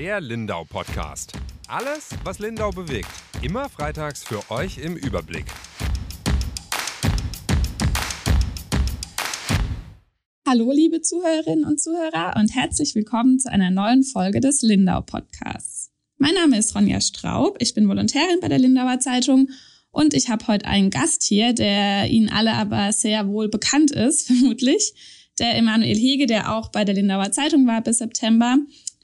Der Lindau Podcast. Alles, was Lindau bewegt. Immer freitags für euch im Überblick. Hallo, liebe Zuhörerinnen und Zuhörer und herzlich willkommen zu einer neuen Folge des Lindau Podcasts. Mein Name ist Ronja Straub, ich bin Volontärin bei der Lindauer Zeitung und ich habe heute einen Gast hier, der Ihnen alle aber sehr wohl bekannt ist, vermutlich, der Emanuel Hege, der auch bei der Lindauer Zeitung war bis September.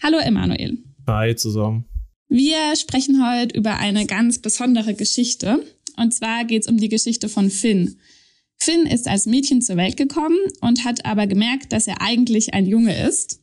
Hallo Emanuel. Hi zusammen. Wir sprechen heute über eine ganz besondere Geschichte. Und zwar geht es um die Geschichte von Finn. Finn ist als Mädchen zur Welt gekommen und hat aber gemerkt, dass er eigentlich ein Junge ist.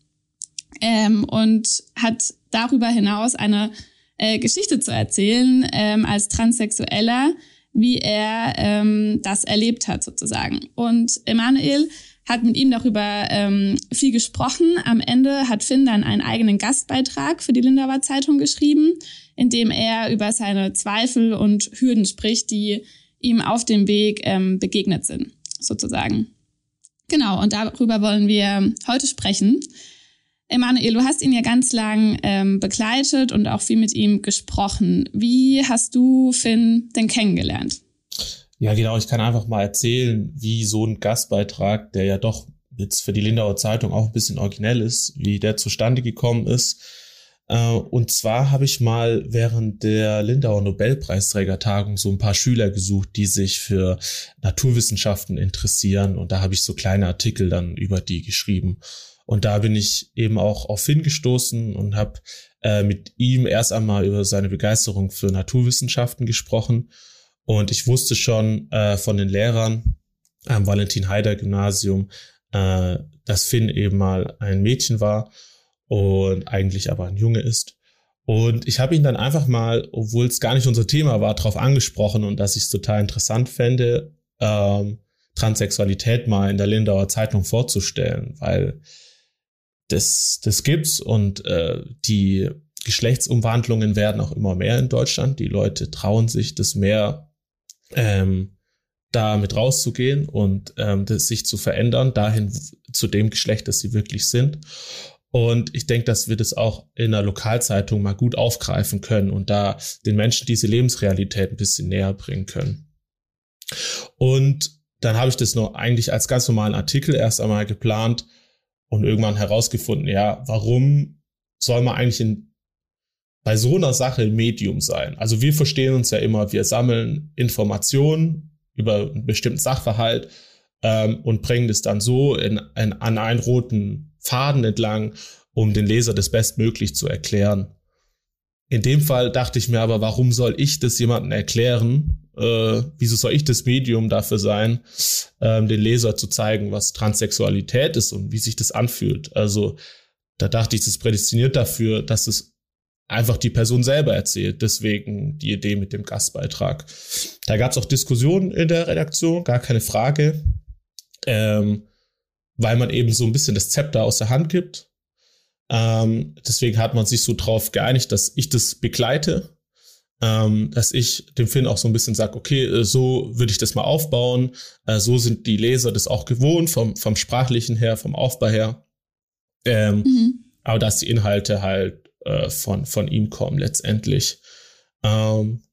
Ähm, und hat darüber hinaus eine äh, Geschichte zu erzählen ähm, als Transsexueller, wie er ähm, das erlebt hat sozusagen. Und Emanuel hat mit ihm darüber ähm, viel gesprochen. Am Ende hat Finn dann einen eigenen Gastbeitrag für die Lindauer Zeitung geschrieben, in dem er über seine Zweifel und Hürden spricht, die ihm auf dem Weg ähm, begegnet sind, sozusagen. Genau, und darüber wollen wir heute sprechen. Emanuel, du hast ihn ja ganz lang ähm, begleitet und auch viel mit ihm gesprochen. Wie hast du Finn denn kennengelernt? Ja, genau. Ich kann einfach mal erzählen, wie so ein Gastbeitrag, der ja doch jetzt für die Lindauer Zeitung auch ein bisschen originell ist, wie der zustande gekommen ist. Äh, und zwar habe ich mal während der Lindauer Nobelpreisträgertagung so ein paar Schüler gesucht, die sich für Naturwissenschaften interessieren. Und da habe ich so kleine Artikel dann über die geschrieben. Und da bin ich eben auch auf Finn gestoßen und habe äh, mit ihm erst einmal über seine Begeisterung für Naturwissenschaften gesprochen und ich wusste schon äh, von den Lehrern am Valentin Heider Gymnasium, äh, dass Finn eben mal ein Mädchen war und eigentlich aber ein Junge ist. Und ich habe ihn dann einfach mal, obwohl es gar nicht unser Thema war, darauf angesprochen und dass ich es total interessant fände, ähm, Transsexualität mal in der Lindauer Zeitung vorzustellen, weil das, das gibt's und äh, die Geschlechtsumwandlungen werden auch immer mehr in Deutschland. Die Leute trauen sich, das mehr ähm, da mit rauszugehen und ähm, sich zu verändern, dahin zu dem Geschlecht, das sie wirklich sind. Und ich denke, dass wir das auch in der Lokalzeitung mal gut aufgreifen können und da den Menschen diese Lebensrealität ein bisschen näher bringen können. Und dann habe ich das noch eigentlich als ganz normalen Artikel erst einmal geplant und irgendwann herausgefunden, ja, warum soll man eigentlich in bei so einer Sache Medium sein. Also wir verstehen uns ja immer, wir sammeln Informationen über einen bestimmten Sachverhalt ähm, und bringen das dann so in, in, an einen roten Faden entlang, um den Leser das bestmöglich zu erklären. In dem Fall dachte ich mir aber, warum soll ich das jemandem erklären? Äh, wieso soll ich das Medium dafür sein, ähm, den Leser zu zeigen, was Transsexualität ist und wie sich das anfühlt? Also da dachte ich, das ist prädestiniert dafür, dass es einfach die Person selber erzählt. Deswegen die Idee mit dem Gastbeitrag. Da gab es auch Diskussionen in der Redaktion, gar keine Frage, ähm, weil man eben so ein bisschen das Zepter aus der Hand gibt. Ähm, deswegen hat man sich so drauf geeinigt, dass ich das begleite, ähm, dass ich dem Film auch so ein bisschen sage, okay, äh, so würde ich das mal aufbauen. Äh, so sind die Leser das auch gewohnt, vom, vom sprachlichen her, vom Aufbau her. Ähm, mhm. Aber dass die Inhalte halt äh, von, von ihm kommen letztendlich. Ähm,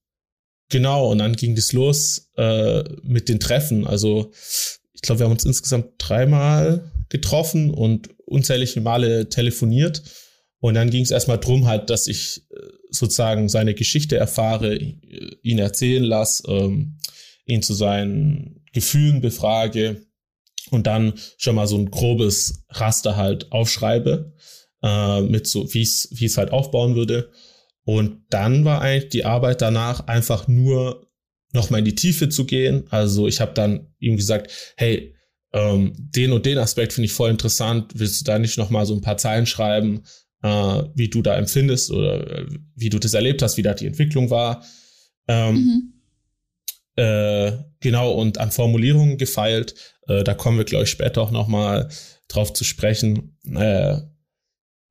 genau, und dann ging das los äh, mit den Treffen. Also ich glaube, wir haben uns insgesamt dreimal getroffen und unzählige Male telefoniert. Und dann ging es erstmal drum halt, dass ich äh, sozusagen seine Geschichte erfahre, ihn erzählen lasse, ähm, ihn zu seinen Gefühlen befrage und dann schon mal so ein grobes Raster halt aufschreibe äh, mit so, wie es wie es halt aufbauen würde. Und dann war eigentlich die Arbeit danach einfach nur noch mal in die Tiefe zu gehen. Also ich habe dann ihm gesagt, hey, ähm, den und den Aspekt finde ich voll interessant. Willst du da nicht noch mal so ein paar Zeilen schreiben, äh, wie du da empfindest oder äh, wie du das erlebt hast, wie da die Entwicklung war? Ähm, mhm. äh, genau und an Formulierungen gefeilt. Äh, da kommen wir glaube ich später auch noch mal drauf zu sprechen.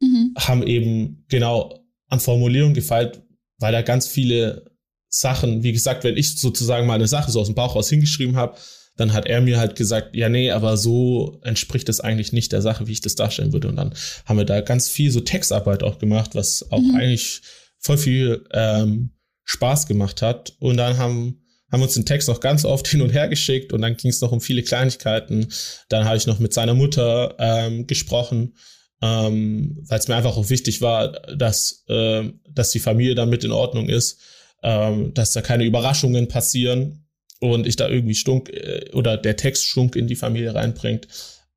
Mhm. haben eben genau an Formulierung gefeilt, weil da ganz viele Sachen, wie gesagt, wenn ich sozusagen mal eine Sache so aus dem Bauch raus hingeschrieben habe, dann hat er mir halt gesagt, ja, nee, aber so entspricht das eigentlich nicht der Sache, wie ich das darstellen würde. Und dann haben wir da ganz viel so Textarbeit auch gemacht, was auch mhm. eigentlich voll viel ähm, Spaß gemacht hat. Und dann haben, haben wir uns den Text auch ganz oft hin und her geschickt und dann ging es noch um viele Kleinigkeiten. Dann habe ich noch mit seiner Mutter ähm, gesprochen, ähm, weil es mir einfach auch wichtig war, dass, äh, dass die Familie damit in Ordnung ist, ähm, dass da keine Überraschungen passieren und ich da irgendwie Stunk äh, oder der Text Stunk in die Familie reinbringt.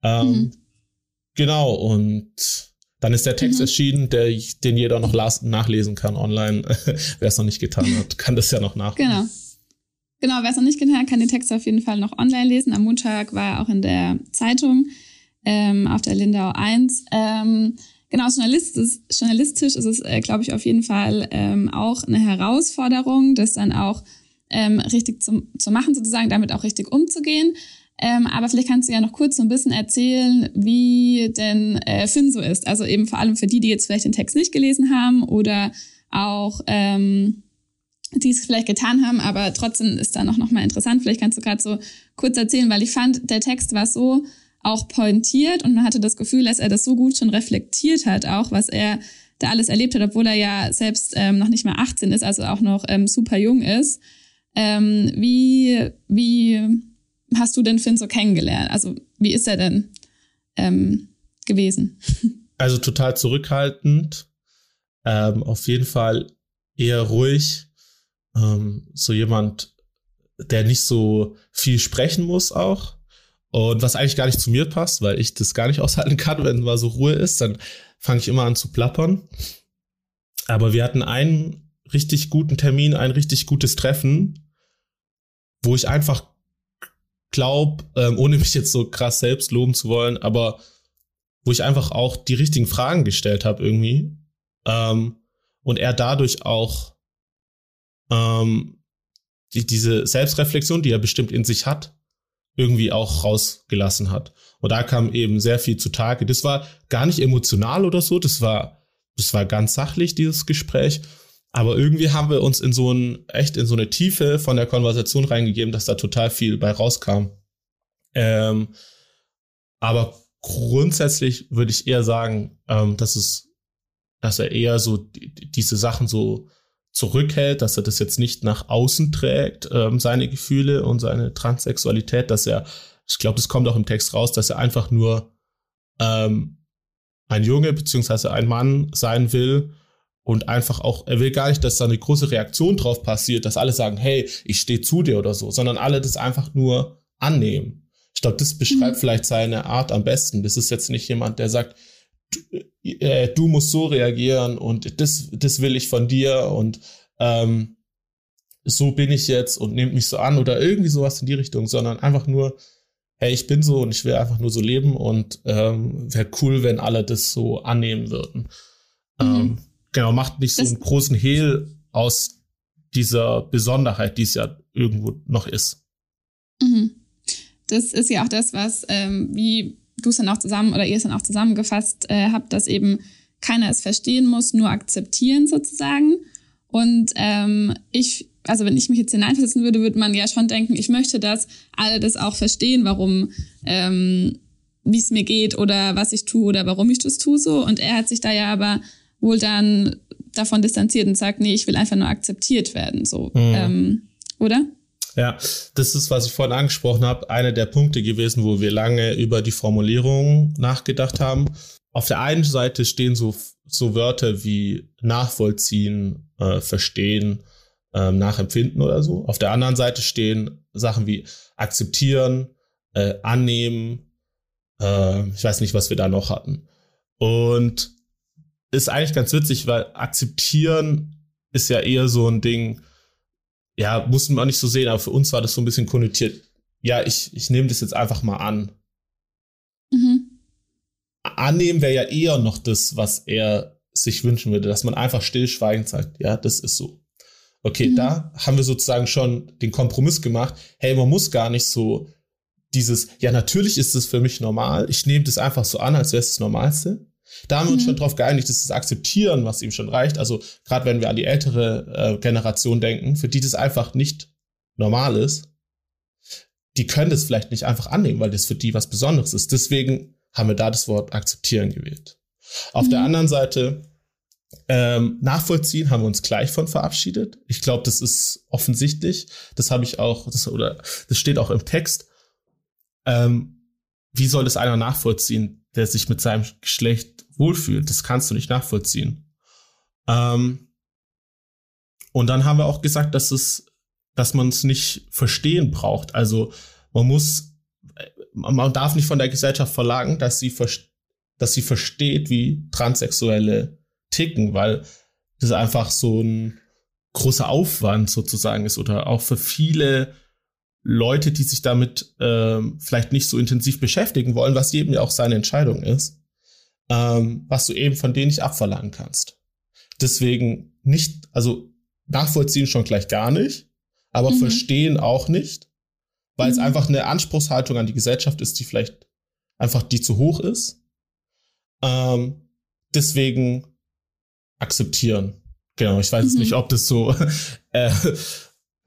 Ähm, mhm. Genau, und dann ist der Text mhm. erschienen, der, den jeder noch nachlesen kann online. wer es noch nicht getan hat, kann das ja noch nachlesen. Genau. Genau, wer es noch nicht getan hat, kann den Text auf jeden Fall noch online lesen. Am Montag war er auch in der Zeitung ähm, auf der Lindau 1. Ähm, genau, journalistisch, journalistisch ist es, äh, glaube ich, auf jeden Fall ähm, auch eine Herausforderung, das dann auch ähm, richtig zu, zu machen, sozusagen, damit auch richtig umzugehen. Ähm, aber vielleicht kannst du ja noch kurz so ein bisschen erzählen, wie denn äh, Finn so ist. Also eben vor allem für die, die jetzt vielleicht den Text nicht gelesen haben oder auch ähm, die es vielleicht getan haben, aber trotzdem ist da noch, noch mal interessant. Vielleicht kannst du gerade so kurz erzählen, weil ich fand, der Text war so auch pointiert und man hatte das Gefühl, dass er das so gut schon reflektiert hat, auch was er da alles erlebt hat, obwohl er ja selbst ähm, noch nicht mal 18 ist, also auch noch ähm, super jung ist. Ähm, wie, wie hast du denn Finn so kennengelernt? Also wie ist er denn ähm, gewesen? Also total zurückhaltend, ähm, auf jeden Fall eher ruhig, ähm, so jemand, der nicht so viel sprechen muss auch. Und was eigentlich gar nicht zu mir passt, weil ich das gar nicht aushalten kann, wenn mal so Ruhe ist, dann fange ich immer an zu plappern. Aber wir hatten einen richtig guten Termin, ein richtig gutes Treffen wo ich einfach glaube, ähm, ohne mich jetzt so krass selbst loben zu wollen, aber wo ich einfach auch die richtigen Fragen gestellt habe irgendwie ähm, und er dadurch auch ähm, die, diese Selbstreflexion, die er bestimmt in sich hat, irgendwie auch rausgelassen hat. Und da kam eben sehr viel zutage. Das war gar nicht emotional oder so, das war, das war ganz sachlich, dieses Gespräch. Aber irgendwie haben wir uns in so ein, echt in so eine Tiefe von der Konversation reingegeben, dass da total viel bei rauskam. Ähm, aber grundsätzlich würde ich eher sagen, ähm, dass es, dass er eher so die, diese Sachen so zurückhält, dass er das jetzt nicht nach außen trägt, ähm, seine Gefühle und seine Transsexualität, dass er, ich glaube, das kommt auch im Text raus, dass er einfach nur ähm, ein Junge beziehungsweise ein Mann sein will und einfach auch, er will gar nicht, dass da eine große Reaktion drauf passiert, dass alle sagen, hey, ich stehe zu dir oder so, sondern alle das einfach nur annehmen. Ich glaube, das beschreibt mhm. vielleicht seine Art am besten. Das ist jetzt nicht jemand, der sagt, äh, du musst so reagieren und das, das will ich von dir und ähm, so bin ich jetzt und nehmt mich so an oder irgendwie sowas in die Richtung, sondern einfach nur, hey, ich bin so und ich will einfach nur so leben und ähm, wäre cool, wenn alle das so annehmen würden. Mhm. Ähm, Genau, macht nicht so einen großen Hehl aus dieser Besonderheit, die es ja irgendwo noch ist. Mhm. Das ist ja auch das, was, ähm, wie du es dann auch zusammen oder ihr es dann auch zusammengefasst äh, habt, dass eben keiner es verstehen muss, nur akzeptieren sozusagen. Und ähm, ich, also wenn ich mich jetzt hineinversetzen würde, würde man ja schon denken, ich möchte, dass alle das auch verstehen, warum, ähm, wie es mir geht oder was ich tue oder warum ich das tue so. Und er hat sich da ja aber wohl dann davon distanziert und sagt, nee, ich will einfach nur akzeptiert werden, so, mhm. ähm, oder? Ja, das ist, was ich vorhin angesprochen habe, einer der Punkte gewesen, wo wir lange über die Formulierung nachgedacht haben. Auf der einen Seite stehen so, so Wörter wie nachvollziehen, äh, verstehen, äh, nachempfinden oder so. Auf der anderen Seite stehen Sachen wie akzeptieren, äh, annehmen. Äh, ich weiß nicht, was wir da noch hatten. Und ist eigentlich ganz witzig, weil akzeptieren ist ja eher so ein Ding, ja, mussten wir auch nicht so sehen, aber für uns war das so ein bisschen konnotiert. Ja, ich, ich nehme das jetzt einfach mal an. Mhm. Annehmen wäre ja eher noch das, was er sich wünschen würde, dass man einfach stillschweigend sagt, ja, das ist so. Okay, mhm. da haben wir sozusagen schon den Kompromiss gemacht. Hey, man muss gar nicht so dieses, ja, natürlich ist es für mich normal. Ich nehme das einfach so an, als wäre es das Normalste. Da haben wir uns mhm. schon drauf geeinigt, dass das Akzeptieren, was ihm schon reicht. Also gerade wenn wir an die ältere äh, Generation denken, für die das einfach nicht normal ist. die können das vielleicht nicht einfach annehmen, weil das für die was Besonderes ist. Deswegen haben wir da das Wort akzeptieren gewählt. Auf mhm. der anderen Seite, ähm, nachvollziehen haben wir uns gleich von verabschiedet. Ich glaube, das ist offensichtlich. Das habe ich auch, das, oder das steht auch im Text. Ähm, wie soll das einer nachvollziehen, der sich mit seinem Geschlecht wohlfühlt? Das kannst du nicht nachvollziehen. Ähm, und dann haben wir auch gesagt, dass es, dass man es nicht verstehen braucht. Also man muss, man darf nicht von der Gesellschaft verlangen, dass sie, dass sie versteht, wie Transsexuelle ticken, weil das einfach so ein großer Aufwand sozusagen ist oder auch für viele Leute, die sich damit ähm, vielleicht nicht so intensiv beschäftigen wollen, was jedem ja auch seine Entscheidung ist, ähm, was du eben von denen nicht abverlangen kannst. Deswegen nicht, also nachvollziehen schon gleich gar nicht, aber mhm. verstehen auch nicht, weil mhm. es einfach eine Anspruchshaltung an die Gesellschaft ist, die vielleicht einfach die zu hoch ist. Ähm, deswegen akzeptieren. Genau, ich weiß mhm. nicht, ob das so, äh,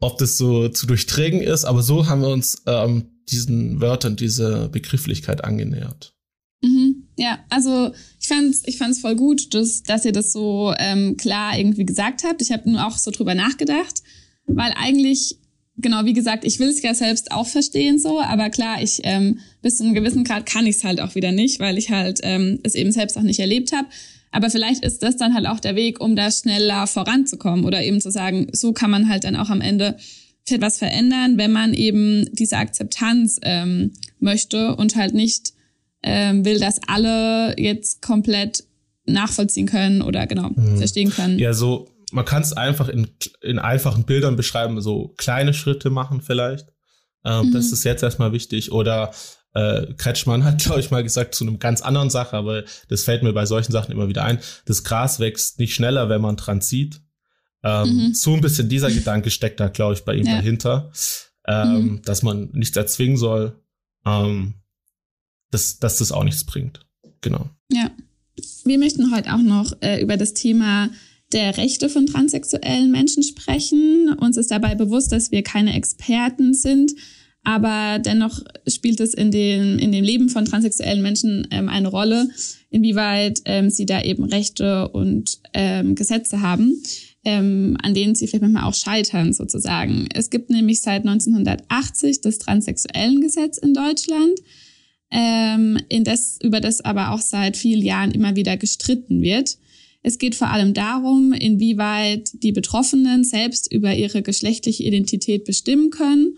ob das so zu durchdringen ist, aber so haben wir uns ähm, diesen Wörtern, diese Begrifflichkeit angenähert. Mhm. Ja, also ich fand's, ich fand's voll gut, dass, dass ihr das so ähm, klar irgendwie gesagt habt. Ich habe nur auch so drüber nachgedacht, weil eigentlich genau wie gesagt, ich will es ja selbst auch verstehen so, aber klar, ich ähm, bis zu einem gewissen Grad kann ich es halt auch wieder nicht, weil ich halt ähm, es eben selbst auch nicht erlebt habe. Aber vielleicht ist das dann halt auch der Weg, um da schneller voranzukommen oder eben zu sagen, so kann man halt dann auch am Ende etwas verändern, wenn man eben diese Akzeptanz ähm, möchte und halt nicht ähm, will, dass alle jetzt komplett nachvollziehen können oder genau mhm. verstehen können. Ja, so man kann es einfach in, in einfachen Bildern beschreiben, so kleine Schritte machen vielleicht. Ähm, mhm. Das ist jetzt erstmal wichtig. Oder äh, Kretschmann hat, glaube ich, mal gesagt zu einem ganz anderen Sache, aber das fällt mir bei solchen Sachen immer wieder ein. Das Gras wächst nicht schneller, wenn man dran zieht. Ähm, mhm. So ein bisschen dieser Gedanke steckt da, glaube ich, bei ihm ja. dahinter, ähm, mhm. dass man nichts erzwingen soll, ähm, dass, dass das auch nichts bringt. Genau. Ja. Wir möchten heute auch noch äh, über das Thema der Rechte von transsexuellen Menschen sprechen. Uns ist dabei bewusst, dass wir keine Experten sind, aber dennoch spielt es in, den, in dem Leben von transsexuellen Menschen ähm, eine Rolle, inwieweit ähm, sie da eben Rechte und ähm, Gesetze haben, ähm, an denen sie vielleicht manchmal auch scheitern sozusagen. Es gibt nämlich seit 1980 das transsexuellen Gesetz in Deutschland, ähm, in das, über das aber auch seit vielen Jahren immer wieder gestritten wird. Es geht vor allem darum, inwieweit die Betroffenen selbst über ihre geschlechtliche Identität bestimmen können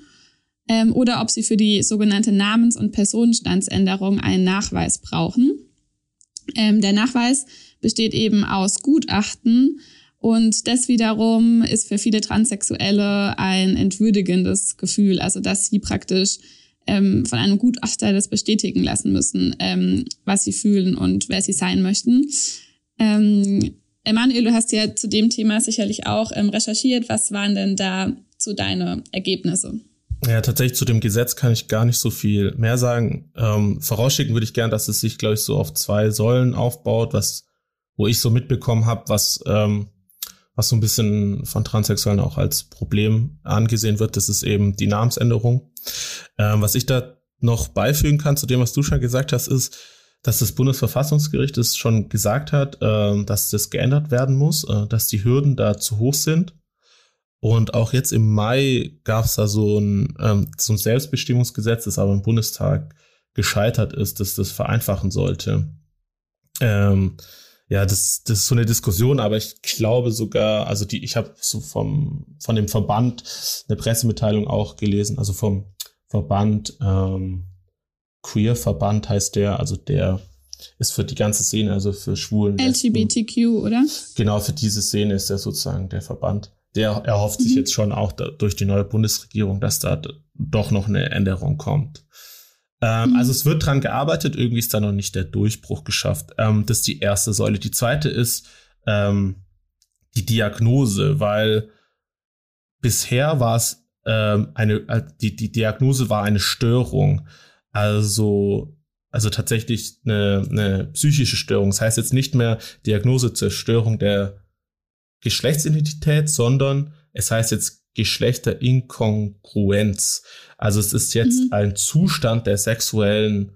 ähm, oder ob sie für die sogenannte Namens- und Personenstandsänderung einen Nachweis brauchen. Ähm, der Nachweis besteht eben aus Gutachten und das wiederum ist für viele Transsexuelle ein entwürdigendes Gefühl, also dass sie praktisch ähm, von einem Gutachter das bestätigen lassen müssen, ähm, was sie fühlen und wer sie sein möchten. Ähm, Emanuel, du hast ja zu dem Thema sicherlich auch ähm, recherchiert. Was waren denn da zu deine Ergebnisse? Ja, tatsächlich zu dem Gesetz kann ich gar nicht so viel mehr sagen. Ähm, vorausschicken würde ich gern, dass es sich, glaube ich, so auf zwei Säulen aufbaut, was, wo ich so mitbekommen habe, was, ähm, was so ein bisschen von Transsexuellen auch als Problem angesehen wird, das ist eben die Namensänderung. Ähm, was ich da noch beifügen kann zu dem, was du schon gesagt hast, ist, dass das Bundesverfassungsgericht es schon gesagt hat, äh, dass das geändert werden muss, äh, dass die Hürden da zu hoch sind und auch jetzt im Mai gab es da so ein, ähm, so ein Selbstbestimmungsgesetz, das aber im Bundestag gescheitert ist, dass das vereinfachen sollte. Ähm, ja, das, das ist so eine Diskussion, aber ich glaube sogar, also die, ich habe so vom von dem Verband eine Pressemitteilung auch gelesen, also vom Verband ähm, Queer Verband heißt der, also der ist für die ganze Szene, also für Schwulen. LGBTQ, oder? Genau, für diese Szene ist er sozusagen der Verband der erhofft sich mhm. jetzt schon auch da, durch die neue Bundesregierung, dass da doch noch eine Änderung kommt. Ähm, mhm. Also es wird dran gearbeitet, irgendwie ist da noch nicht der Durchbruch geschafft. Ähm, das ist die erste Säule. Die zweite ist ähm, die Diagnose, weil bisher war es ähm, eine, äh, die, die Diagnose war eine Störung. Also, also tatsächlich eine, eine psychische Störung. Das heißt jetzt nicht mehr Diagnose zur Störung der Geschlechtsidentität, sondern es heißt jetzt Geschlechterinkongruenz. Also es ist jetzt mhm. ein Zustand der sexuellen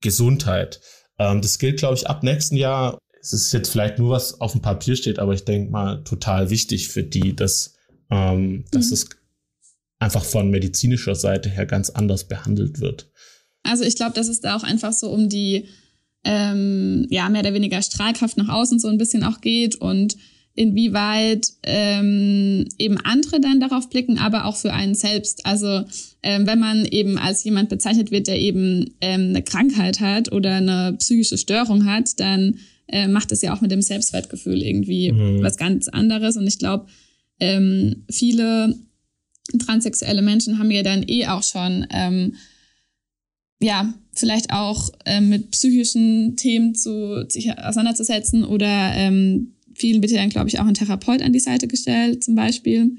Gesundheit. Ähm, das gilt, glaube ich, ab nächsten Jahr. Es ist jetzt vielleicht nur was auf dem Papier steht, aber ich denke mal total wichtig für die, dass, ähm, dass mhm. es einfach von medizinischer Seite her ganz anders behandelt wird. Also ich glaube, dass es da auch einfach so um die ähm, ja mehr oder weniger Strahlkraft nach außen so ein bisschen auch geht und inwieweit ähm, eben andere dann darauf blicken, aber auch für einen selbst. Also ähm, wenn man eben als jemand bezeichnet wird, der eben ähm, eine Krankheit hat oder eine psychische Störung hat, dann äh, macht es ja auch mit dem Selbstwertgefühl irgendwie mhm. was ganz anderes. Und ich glaube, ähm, viele transsexuelle Menschen haben ja dann eh auch schon ähm, ja, vielleicht auch ähm, mit psychischen Themen zu sich auseinanderzusetzen oder ähm, vielen wird ja dann, glaube ich, auch ein Therapeut an die Seite gestellt, zum Beispiel.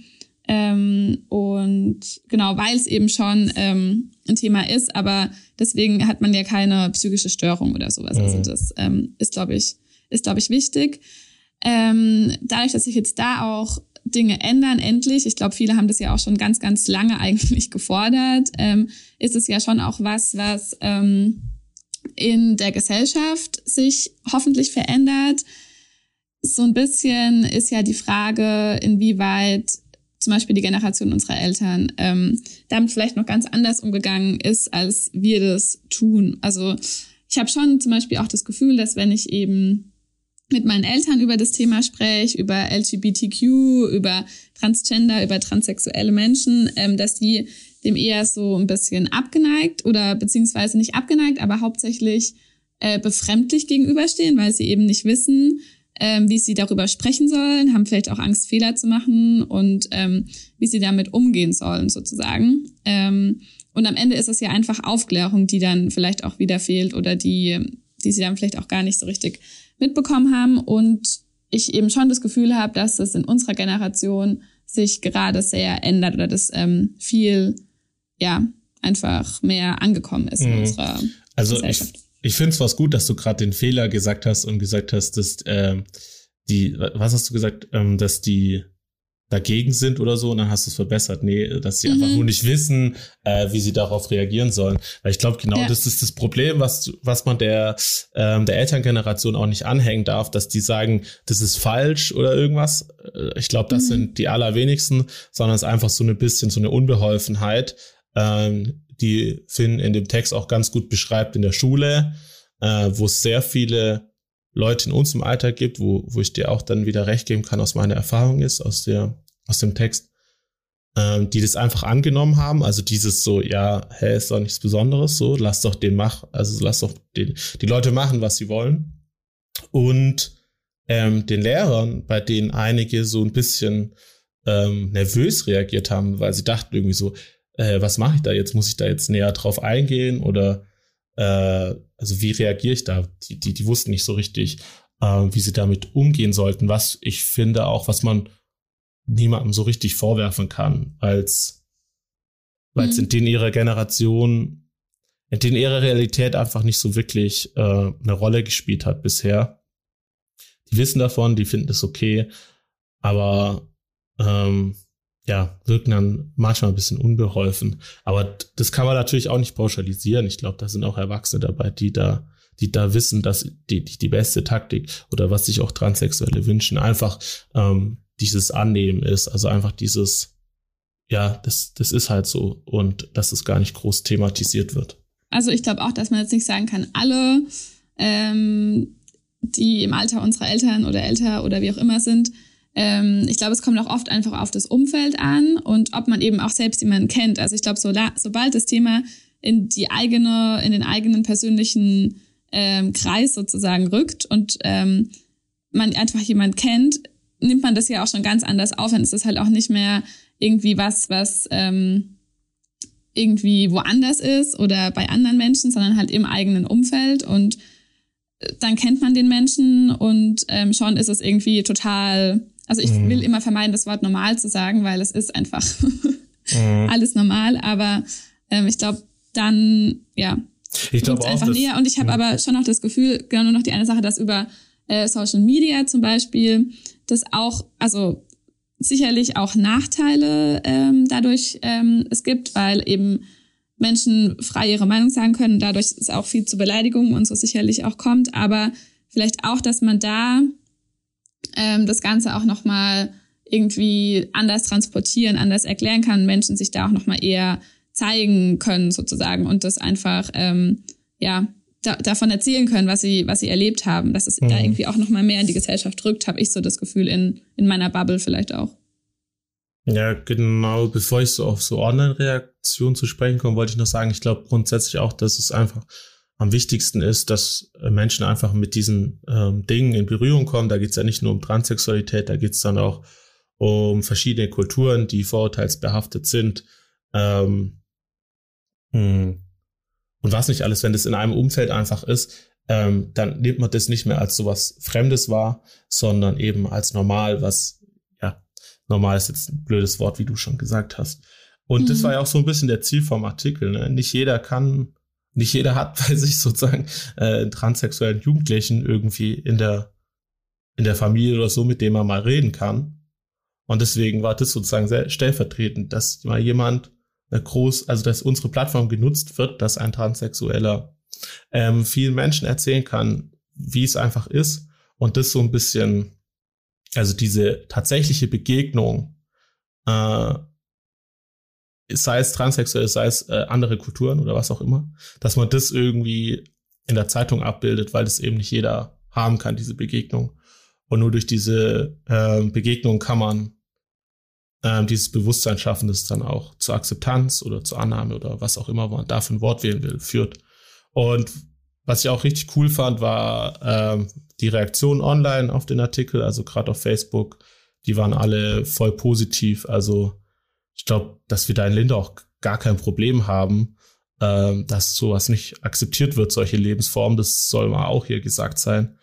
Ähm, und genau, weil es eben schon ähm, ein Thema ist, aber deswegen hat man ja keine psychische Störung oder sowas. Also mhm. Also das ähm, ist, glaube ich, ist, glaube ich, wichtig. Ähm, dadurch, dass sich jetzt da auch Dinge ändern, endlich, ich glaube, viele haben das ja auch schon ganz, ganz lange eigentlich gefordert, ähm, ist es ja schon auch was, was ähm, in der Gesellschaft sich hoffentlich verändert so ein bisschen ist ja die Frage, inwieweit zum Beispiel die Generation unserer Eltern ähm, damit vielleicht noch ganz anders umgegangen ist, als wir das tun. Also ich habe schon zum Beispiel auch das Gefühl, dass wenn ich eben mit meinen Eltern über das Thema spreche, über LGBTQ, über Transgender, über transsexuelle Menschen, ähm, dass die dem eher so ein bisschen abgeneigt oder beziehungsweise nicht abgeneigt, aber hauptsächlich äh, befremdlich gegenüberstehen, weil sie eben nicht wissen, ähm, wie sie darüber sprechen sollen, haben vielleicht auch Angst, Fehler zu machen und ähm, wie sie damit umgehen sollen, sozusagen. Ähm, und am Ende ist es ja einfach Aufklärung, die dann vielleicht auch wieder fehlt oder die, die sie dann vielleicht auch gar nicht so richtig mitbekommen haben. Und ich eben schon das Gefühl habe, dass es in unserer Generation sich gerade sehr ändert oder dass ähm, viel, ja, einfach mehr angekommen ist in mhm. unserer also Gesellschaft. Ich ich finde es was gut, dass du gerade den Fehler gesagt hast und gesagt hast, dass äh, die, was hast du gesagt, ähm, dass die dagegen sind oder so und dann hast du es verbessert. Nee, dass sie mhm. einfach nur nicht wissen, äh, wie sie darauf reagieren sollen. Weil ich glaube, genau ja. das ist das Problem, was, was man der, ähm, der Elterngeneration auch nicht anhängen darf, dass die sagen, das ist falsch oder irgendwas. Äh, ich glaube, das mhm. sind die allerwenigsten, sondern es ist einfach so ein bisschen so eine Unbeholfenheit, ähm, die Finn in dem Text auch ganz gut beschreibt in der Schule, äh, wo es sehr viele Leute in unserem Alter gibt, wo, wo ich dir auch dann wieder recht geben kann, aus meiner Erfahrung ist, aus der, aus dem Text, ähm, die das einfach angenommen haben. Also dieses so, ja, hä, ist doch nichts Besonderes, so, lass doch den mach, also lass doch den, die Leute machen, was sie wollen. Und ähm, den Lehrern, bei denen einige so ein bisschen ähm, nervös reagiert haben, weil sie dachten irgendwie so, äh, was mache ich da jetzt? Muss ich da jetzt näher drauf eingehen oder äh, also wie reagiere ich da? Die, die, die wussten nicht so richtig, äh, wie sie damit umgehen sollten, was ich finde auch, was man niemandem so richtig vorwerfen kann, als weil es mhm. in denen ihrer Generation, in denen ihre Realität einfach nicht so wirklich äh, eine Rolle gespielt hat bisher. Die wissen davon, die finden es okay, aber ähm, ja, wirken dann manchmal ein bisschen unbeholfen. Aber das kann man natürlich auch nicht pauschalisieren. Ich glaube, da sind auch Erwachsene dabei, die da, die da wissen, dass die, die, die beste Taktik oder was sich auch Transsexuelle wünschen, einfach ähm, dieses Annehmen ist. Also einfach dieses, ja, das, das ist halt so und dass es gar nicht groß thematisiert wird. Also ich glaube auch, dass man jetzt nicht sagen kann, alle, ähm, die im Alter unserer Eltern oder älter oder wie auch immer sind, ähm, ich glaube, es kommt auch oft einfach auf das Umfeld an und ob man eben auch selbst jemanden kennt. Also ich glaube, so, sobald das Thema in die eigene, in den eigenen persönlichen ähm, Kreis sozusagen rückt und ähm, man einfach jemand kennt, nimmt man das ja auch schon ganz anders auf. Dann ist das halt auch nicht mehr irgendwie was, was ähm, irgendwie woanders ist oder bei anderen Menschen, sondern halt im eigenen Umfeld und äh, dann kennt man den Menschen und ähm, schon ist es irgendwie total also ich mhm. will immer vermeiden, das Wort normal zu sagen, weil es ist einfach mhm. alles normal. Aber ähm, ich glaube, dann, ja, ich glaube einfach näher. Und ich habe aber schon noch das Gefühl, genau nur noch die eine Sache, dass über äh, Social Media zum Beispiel das auch, also sicherlich auch Nachteile ähm, dadurch ähm, es gibt, weil eben Menschen frei ihre Meinung sagen können. Dadurch ist auch viel zu Beleidigungen und so sicherlich auch kommt. Aber vielleicht auch, dass man da ähm, das Ganze auch nochmal irgendwie anders transportieren, anders erklären kann, Menschen sich da auch nochmal eher zeigen können sozusagen und das einfach ähm, ja da, davon erzählen können, was sie was sie erlebt haben, dass es mhm. da irgendwie auch nochmal mehr in die Gesellschaft rückt, habe ich so das Gefühl in in meiner Bubble vielleicht auch. Ja, genau. Bevor ich so auf so Online-Reaktionen zu sprechen komme, wollte ich noch sagen, ich glaube grundsätzlich auch, dass es einfach am wichtigsten ist, dass Menschen einfach mit diesen ähm, Dingen in Berührung kommen. Da geht es ja nicht nur um Transsexualität, da geht es dann auch um verschiedene Kulturen, die vorurteilsbehaftet sind. Ähm, hm. Und was nicht alles, wenn das in einem Umfeld einfach ist, ähm, dann nimmt man das nicht mehr als sowas Fremdes wahr, sondern eben als normal, was, ja, normal ist jetzt ein blödes Wort, wie du schon gesagt hast. Und mhm. das war ja auch so ein bisschen der Ziel vom Artikel. Ne? Nicht jeder kann, nicht jeder hat bei sich sozusagen äh, einen transsexuellen Jugendlichen irgendwie in der, in der Familie oder so, mit dem man mal reden kann. Und deswegen war das sozusagen sehr stellvertretend, dass mal jemand eine groß, also dass unsere Plattform genutzt wird, dass ein Transsexueller ähm, vielen Menschen erzählen kann, wie es einfach ist und das so ein bisschen, also diese tatsächliche Begegnung, äh, sei es transsexuell, sei es äh, andere Kulturen oder was auch immer, dass man das irgendwie in der Zeitung abbildet, weil das eben nicht jeder haben kann, diese Begegnung. Und nur durch diese äh, Begegnung kann man ähm, dieses Bewusstsein schaffen, das dann auch zur Akzeptanz oder zur Annahme oder was auch immer man dafür ein Wort wählen will, führt. Und was ich auch richtig cool fand, war ähm, die Reaktion online auf den Artikel, also gerade auf Facebook, die waren alle voll positiv. Also ich glaube, dass wir da in Linde auch gar kein Problem haben, ähm, dass sowas nicht akzeptiert wird, solche Lebensformen. Das soll mal auch hier gesagt sein.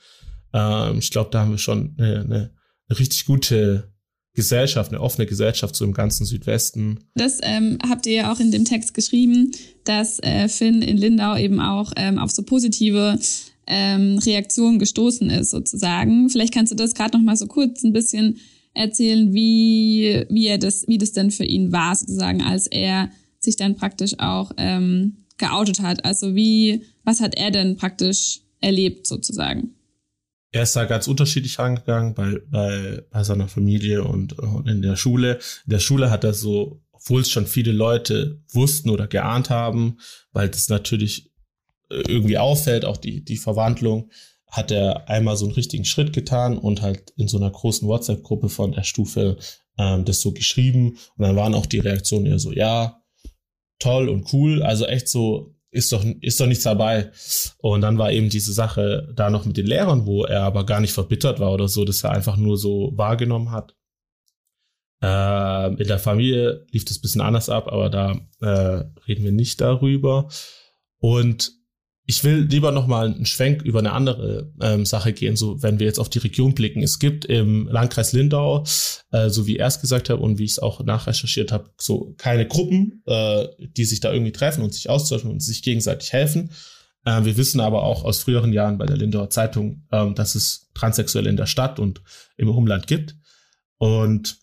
Ähm, ich glaube, da haben wir schon eine, eine, richtig gute Gesellschaft, eine offene Gesellschaft so im ganzen Südwesten. Das ähm, habt ihr ja auch in dem Text geschrieben, dass äh, Finn in Lindau eben auch ähm, auf so positive ähm, Reaktionen gestoßen ist, sozusagen. Vielleicht kannst du das gerade noch mal so kurz ein bisschen erzählen, wie, wie er das, wie das denn für ihn war, sozusagen, als er sich dann praktisch auch ähm, geoutet hat. Also wie, was hat er denn praktisch erlebt, sozusagen? er ist da ganz unterschiedlich rangegangen bei, bei, bei seiner Familie und, und in der Schule. In der Schule hat er so, obwohl es schon viele Leute wussten oder geahnt haben, weil das natürlich äh, irgendwie auffällt, auch die, die Verwandlung, hat er einmal so einen richtigen Schritt getan und halt in so einer großen WhatsApp-Gruppe von der Stufe ähm, das so geschrieben. Und dann waren auch die Reaktionen eher so, ja, toll und cool. Also echt so ist doch, ist doch nichts dabei. Und dann war eben diese Sache da noch mit den Lehrern, wo er aber gar nicht verbittert war oder so, dass er einfach nur so wahrgenommen hat. Äh, in der Familie lief das bisschen anders ab, aber da äh, reden wir nicht darüber. Und ich will lieber noch mal einen Schwenk über eine andere ähm, Sache gehen, so wenn wir jetzt auf die Region blicken. Es gibt im Landkreis Lindau, äh, so wie er es gesagt hat und wie ich es auch nachrecherchiert habe, so keine Gruppen, äh, die sich da irgendwie treffen und sich austauschen und sich gegenseitig helfen. Äh, wir wissen aber auch aus früheren Jahren bei der Lindauer Zeitung, ähm, dass es Transsexuelle in der Stadt und im Umland gibt. Und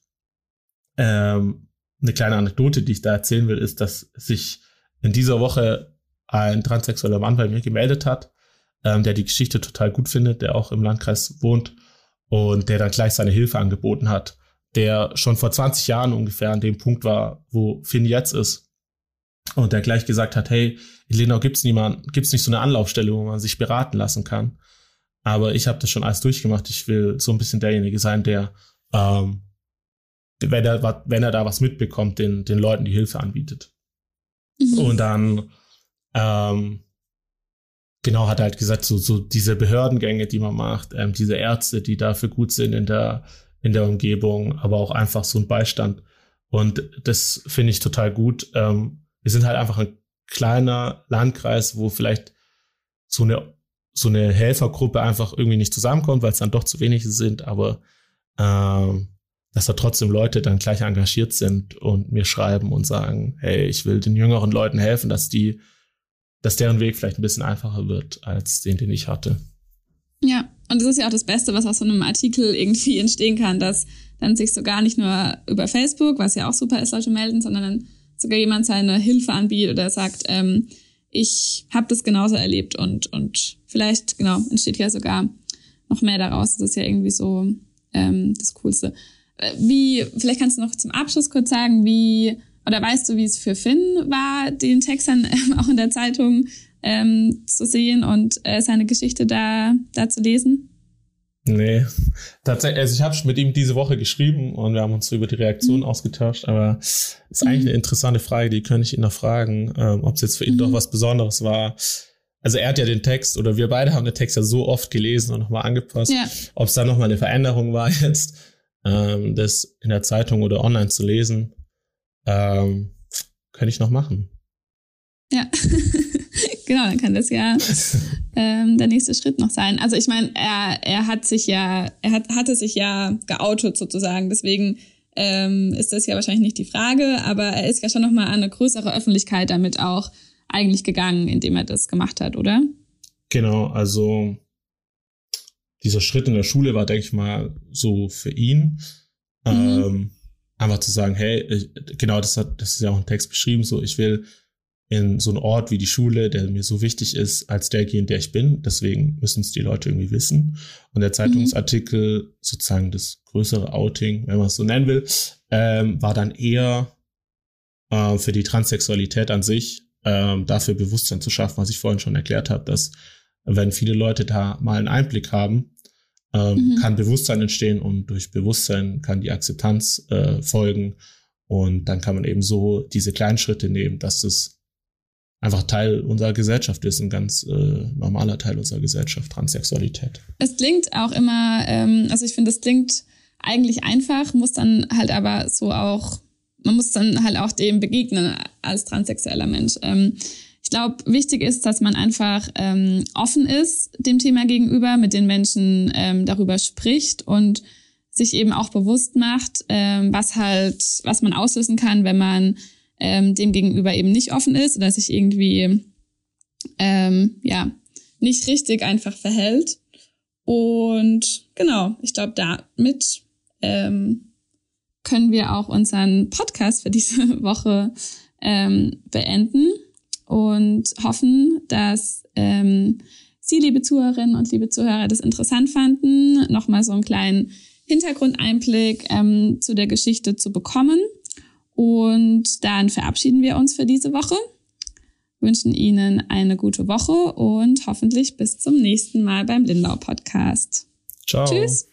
ähm, eine kleine Anekdote, die ich da erzählen will, ist, dass sich in dieser Woche ein transsexueller Mann bei mir gemeldet hat, ähm, der die Geschichte total gut findet, der auch im Landkreis wohnt und der dann gleich seine Hilfe angeboten hat, der schon vor 20 Jahren ungefähr an dem Punkt war, wo Finn jetzt ist. Und der gleich gesagt hat, hey, in Lenau gibt's niemand, gibt's nicht so eine Anlaufstelle, wo man sich beraten lassen kann. Aber ich habe das schon alles durchgemacht. Ich will so ein bisschen derjenige sein, der, ähm, wenn er, wenn er da was mitbekommt, den, den Leuten die Hilfe anbietet. Mhm. Und dann ähm, genau, hat halt gesagt, so, so diese Behördengänge, die man macht, ähm, diese Ärzte, die dafür gut sind in der, in der Umgebung, aber auch einfach so ein Beistand. Und das finde ich total gut. Ähm, wir sind halt einfach ein kleiner Landkreis, wo vielleicht so eine, so eine Helfergruppe einfach irgendwie nicht zusammenkommt, weil es dann doch zu wenig sind, aber ähm, dass da trotzdem Leute dann gleich engagiert sind und mir schreiben und sagen, hey, ich will den jüngeren Leuten helfen, dass die dass deren Weg vielleicht ein bisschen einfacher wird als den, den ich hatte. Ja, und das ist ja auch das Beste, was aus so einem Artikel irgendwie entstehen kann, dass, dann sich sogar nicht nur über Facebook, was ja auch super ist, Leute melden, sondern dann sogar jemand seine Hilfe anbietet oder sagt, ähm, ich habe das genauso erlebt und, und vielleicht, genau, entsteht ja sogar noch mehr daraus. Das ist ja irgendwie so ähm, das Coolste. Äh, wie, vielleicht kannst du noch zum Abschluss kurz sagen, wie, oder weißt du, wie es für Finn war, den Text dann ähm, auch in der Zeitung ähm, zu sehen und äh, seine Geschichte da, da zu lesen? Nee, tatsächlich, also ich habe mit ihm diese Woche geschrieben und wir haben uns über die Reaktion mhm. ausgetauscht, aber es ist mhm. eigentlich eine interessante Frage, die könnte ich ihn noch fragen, ähm, ob es jetzt für ihn mhm. doch was Besonderes war. Also er hat ja den Text oder wir beide haben den Text ja so oft gelesen und nochmal angepasst, ja. ob es da nochmal eine Veränderung war jetzt, ähm, das in der Zeitung oder online zu lesen, ähm, könnte ich noch machen. Ja. genau, dann kann das ja ähm, der nächste Schritt noch sein. Also ich meine, er, er hat sich ja, er hat, hatte sich ja geoutet sozusagen, deswegen ähm, ist das ja wahrscheinlich nicht die Frage, aber er ist ja schon nochmal an eine größere Öffentlichkeit damit auch eigentlich gegangen, indem er das gemacht hat, oder? Genau, also dieser Schritt in der Schule war, denke ich mal, so für ihn. Mhm. Ähm, einfach zu sagen, hey, ich, genau, das hat, das ist ja auch ein Text beschrieben, so ich will in so einen Ort wie die Schule, der mir so wichtig ist, als derjenige, der ich bin. Deswegen müssen es die Leute irgendwie wissen. Und der Zeitungsartikel, mhm. sozusagen das größere Outing, wenn man es so nennen will, ähm, war dann eher äh, für die Transsexualität an sich, ähm, dafür Bewusstsein zu schaffen, was ich vorhin schon erklärt habe, dass wenn viele Leute da mal einen Einblick haben, ähm, mhm. kann Bewusstsein entstehen und durch Bewusstsein kann die Akzeptanz äh, folgen. Und dann kann man eben so diese kleinen Schritte nehmen, dass es einfach Teil unserer Gesellschaft ist, ein ganz äh, normaler Teil unserer Gesellschaft, Transsexualität. Es klingt auch immer, ähm, also ich finde, es klingt eigentlich einfach, muss dann halt aber so auch, man muss dann halt auch dem begegnen als transsexueller Mensch. Ähm, glaube, wichtig ist, dass man einfach ähm, offen ist dem Thema gegenüber, mit den Menschen ähm, darüber spricht und sich eben auch bewusst macht, ähm, was halt, was man auslösen kann, wenn man ähm, dem gegenüber eben nicht offen ist oder sich irgendwie ähm, ja nicht richtig einfach verhält. Und genau, ich glaube, damit ähm, können wir auch unseren Podcast für diese Woche ähm, beenden und hoffen, dass ähm, Sie, liebe Zuhörerinnen und liebe Zuhörer, das interessant fanden, nochmal so einen kleinen Hintergrundeinblick ähm, zu der Geschichte zu bekommen. Und dann verabschieden wir uns für diese Woche, wünschen Ihnen eine gute Woche und hoffentlich bis zum nächsten Mal beim Lindau Podcast. Ciao. Tschüss.